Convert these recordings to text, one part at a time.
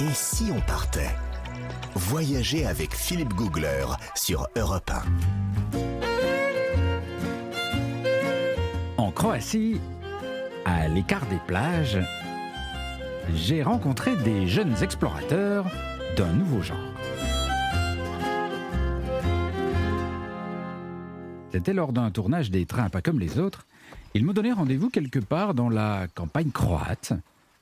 Et si on partait Voyager avec Philippe Googler sur Europe 1. En Croatie, à l'écart des plages, j'ai rencontré des jeunes explorateurs d'un nouveau genre. C'était lors d'un tournage des trains pas comme les autres. Ils me donnaient rendez-vous quelque part dans la campagne croate,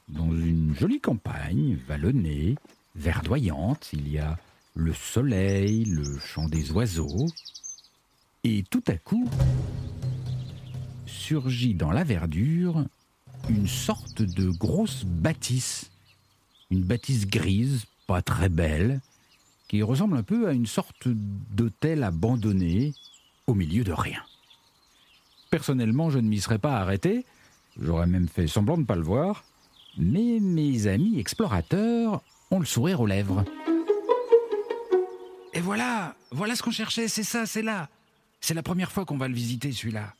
dans une jolie campagne vallonnée, verdoyante. Il y a le soleil, le chant des oiseaux. Et tout à coup, surgit dans la verdure une sorte de grosse bâtisse. Une bâtisse grise, pas très belle, qui ressemble un peu à une sorte d'hôtel abandonné au milieu de rien. Personnellement, je ne m'y serais pas arrêté, j'aurais même fait semblant de ne pas le voir, mais mes amis explorateurs ont le sourire aux lèvres. Et voilà, voilà ce qu'on cherchait, c'est ça, c'est là. C'est la première fois qu'on va le visiter, celui-là.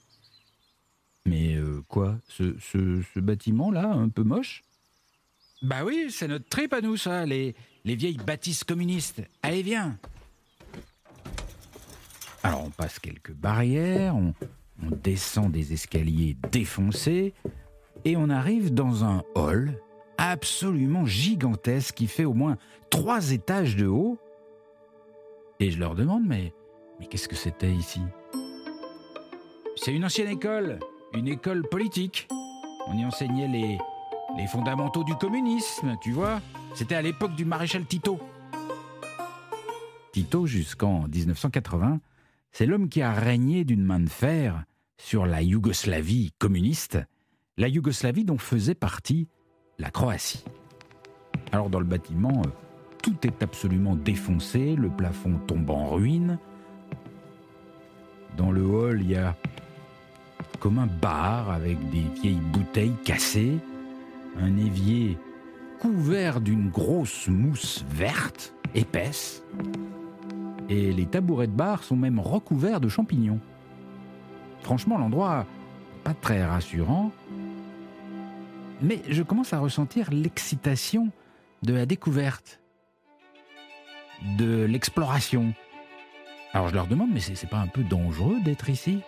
Mais euh, quoi ce, bâtiment-là, un peu moche? Bah oui, c'est notre trip à nous, ça, les, les vieilles bâtisses communistes. Allez, viens Alors on passe quelques barrières, on descend des escaliers défoncés, et on arrive dans un hall absolument gigantesque qui fait au moins trois étages de haut. Et je leur demande, mais, qu'est-ce que c'était ici? C'est une ancienne école, une école politique. On y enseignait les, les fondamentaux du communisme, tu vois. C'était à l'époque du maréchal Tito. Tito, jusqu'en 1980, c'est l'homme qui a régné d'une main de fer sur la Yougoslavie communiste, la Yougoslavie dont faisait partie la Croatie. Alors dans le bâtiment, euh, tout est absolument défoncé, le plafond tombe en ruine. Dans le hall, il y a comme un bar avec des vieilles bouteilles cassées, un évier couvert d'une grosse mousse verte, épaisse, et les tabourets de bar sont même recouverts de champignons. Franchement, l'endroit pas très rassurant, mais je commence à ressentir l'excitation de la découverte, de l'exploration. Alors je leur demande, mais c'est pas un peu dangereux d'être ici?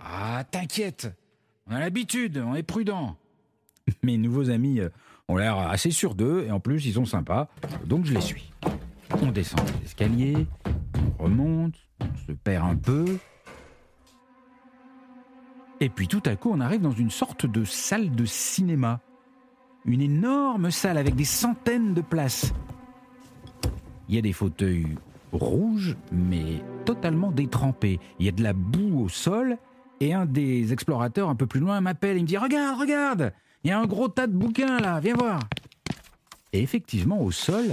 Ah, t'inquiète, on a l'habitude, on est prudent. Mes nouveaux amis euh, ont l'air assez sûrs d'eux et en plus ils sont sympas, donc je les suis. On descend les escaliers, on remonte, on se perd un peu. Et puis tout à coup on arrive dans une sorte de salle de cinéma. Une énorme salle avec des centaines de places. Il y a des fauteuils rouges mais totalement détrempés. Il y a de la boue au sol et un des explorateurs un peu plus loin m'appelle, il me dit Regarde, regarde, il y a un gros tas de bouquins là, viens voir. Et effectivement, au sol,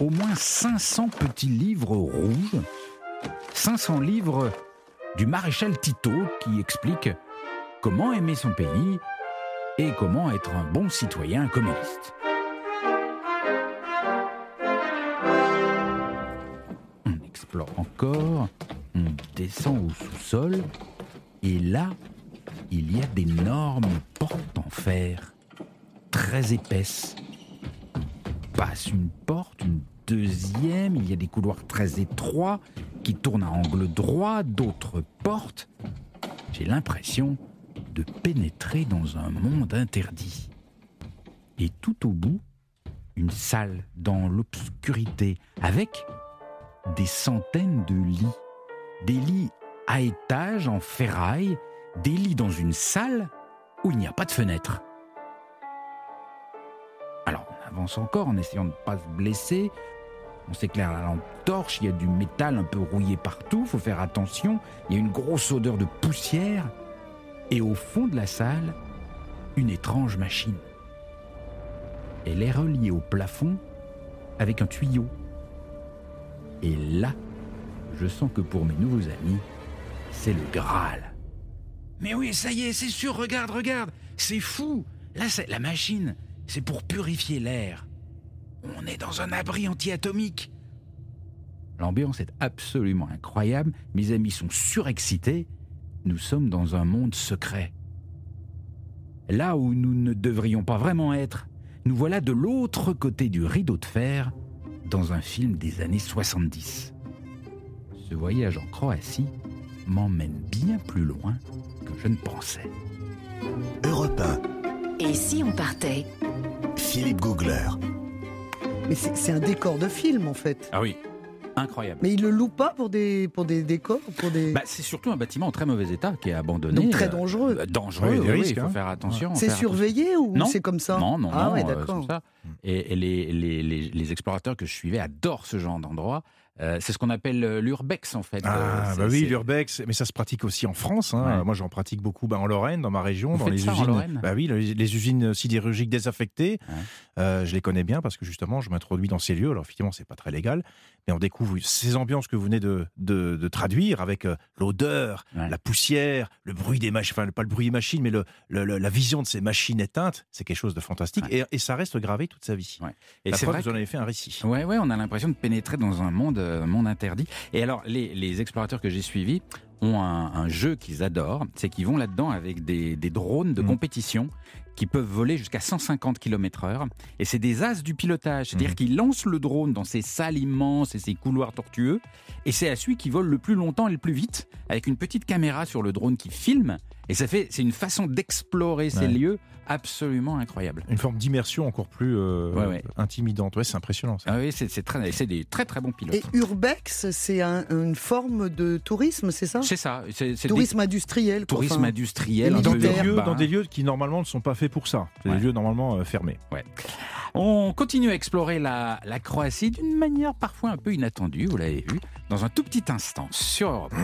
au moins 500 petits livres rouges, 500 livres du maréchal Tito qui explique comment aimer son pays et comment être un bon citoyen communiste. On explore encore, on descend au sous-sol et là, il y a d'énormes portes en fer, très épaisses. On passe une porte, une deuxième, il y a des couloirs très étroits qui tournent à angle droit, d'autres portes. J'ai l'impression de pénétrer dans un monde interdit. Et tout au bout, une salle dans l'obscurité avec des centaines de lits. Des lits à étage en ferraille, des lits dans une salle où il n'y a pas de fenêtre. Alors on avance encore en essayant de ne pas se blesser. On s'éclaire la lampe torche, il y a du métal un peu rouillé partout, faut faire attention, il y a une grosse odeur de poussière. Et au fond de la salle, une étrange machine. Elle est reliée au plafond avec un tuyau. Et là, je sens que pour mes nouveaux amis, c'est le Graal. Mais oui, ça y est, c'est sûr, regarde, regarde, c'est fou. Là, c'est la machine, c'est pour purifier l'air. On est dans un abri anti-atomique. L'ambiance est absolument incroyable, mes amis sont surexcités, nous sommes dans un monde secret. Là où nous ne devrions pas vraiment être, nous voilà de l'autre côté du rideau de fer dans un film des années 70. Ce voyage en Croatie m'emmène bien plus loin que je ne pensais. Europe 1, Et si on partait? Philippe Googler. Mais c'est c'est un décor de film en fait. Ah oui, incroyable. Mais il le loue pas pour des, pour des décors pour des... Bah, c'est surtout un bâtiment en très mauvais état qui est abandonné. Donc très dangereux. euh, dangereux, Oui, il faut hein. faire attention. c'est attention. surveillé ou Non. c'est comme ça Non, non, Ah non, ouais, euh, c'est d'accord. comme ça. Et, et les, les, les, les explorateurs que je suivais adorent ce genre d'endroit. Euh, c'est ce qu'on appelle euh, l'urbex en fait. Ah, Euh, bah oui, l'urbex, mais ça se pratique aussi en France. hein. Ouais. Moi, j'en pratique beaucoup bah, en Lorraine, dans ma région, Vous dans les usines. Lorraine bah oui, les, les usines sidérurgiques désaffectées. Ouais. Euh, je les connais bien parce que justement, je m'introduis dans ces lieux. Alors effectivement, c'est pas très légal, mais on découvre ces ambiances que vous venez de, de, de traduire avec euh, l'odeur, Ouais. la poussière, le bruit des machines, enfin pas le bruit des machines, mais le, le- le- la vision de ces machines éteintes. C'est quelque chose de fantastique et, et ça reste gravé toute sa vie. Et c'est vrai vous en que- avez fait un récit. Ouais, ouais, on a l'impression de pénétrer dans un monde, monde interdit. Et alors, les, les explorateurs que j'ai suivis ont un, un jeu qu'ils adorent, c'est qu'ils vont là-dedans avec des, des drones de Mhm. compétition qui peuvent voler jusqu'à 150 km heure. Et c'est des as du pilotage, c'est-à-dire Mhm. qu'ils lancent le drone dans ces salles immenses et ces couloirs tortueux, et c'est à celui qui vole le plus longtemps et le plus vite, avec une petite caméra sur le drone qui filme. Et ça fait, c'est une façon d'explorer ces Ouais. lieux absolument incroyable. Une forme d'immersion encore plus euh, Ouais, ouais. intimidante. Ouais, c'est impressionnant. Ça. Ah oui, c'est c'est très, c'est des très très bons pilotes. Et urbex, c'est un- une forme de tourisme, c'est ça? C'est ça, c'est c'est des- Tourisme industriel. tourisme enfin. industriel, dans, des lieux, dans des lieux qui normalement ne sont pas pour ça. C'est Ouais. des lieux normalement euh, fermés. On continue à explorer la, la Croatie d'une manière parfois un peu inattendue, vous l'avez vu, dans un tout petit instant sur Europe.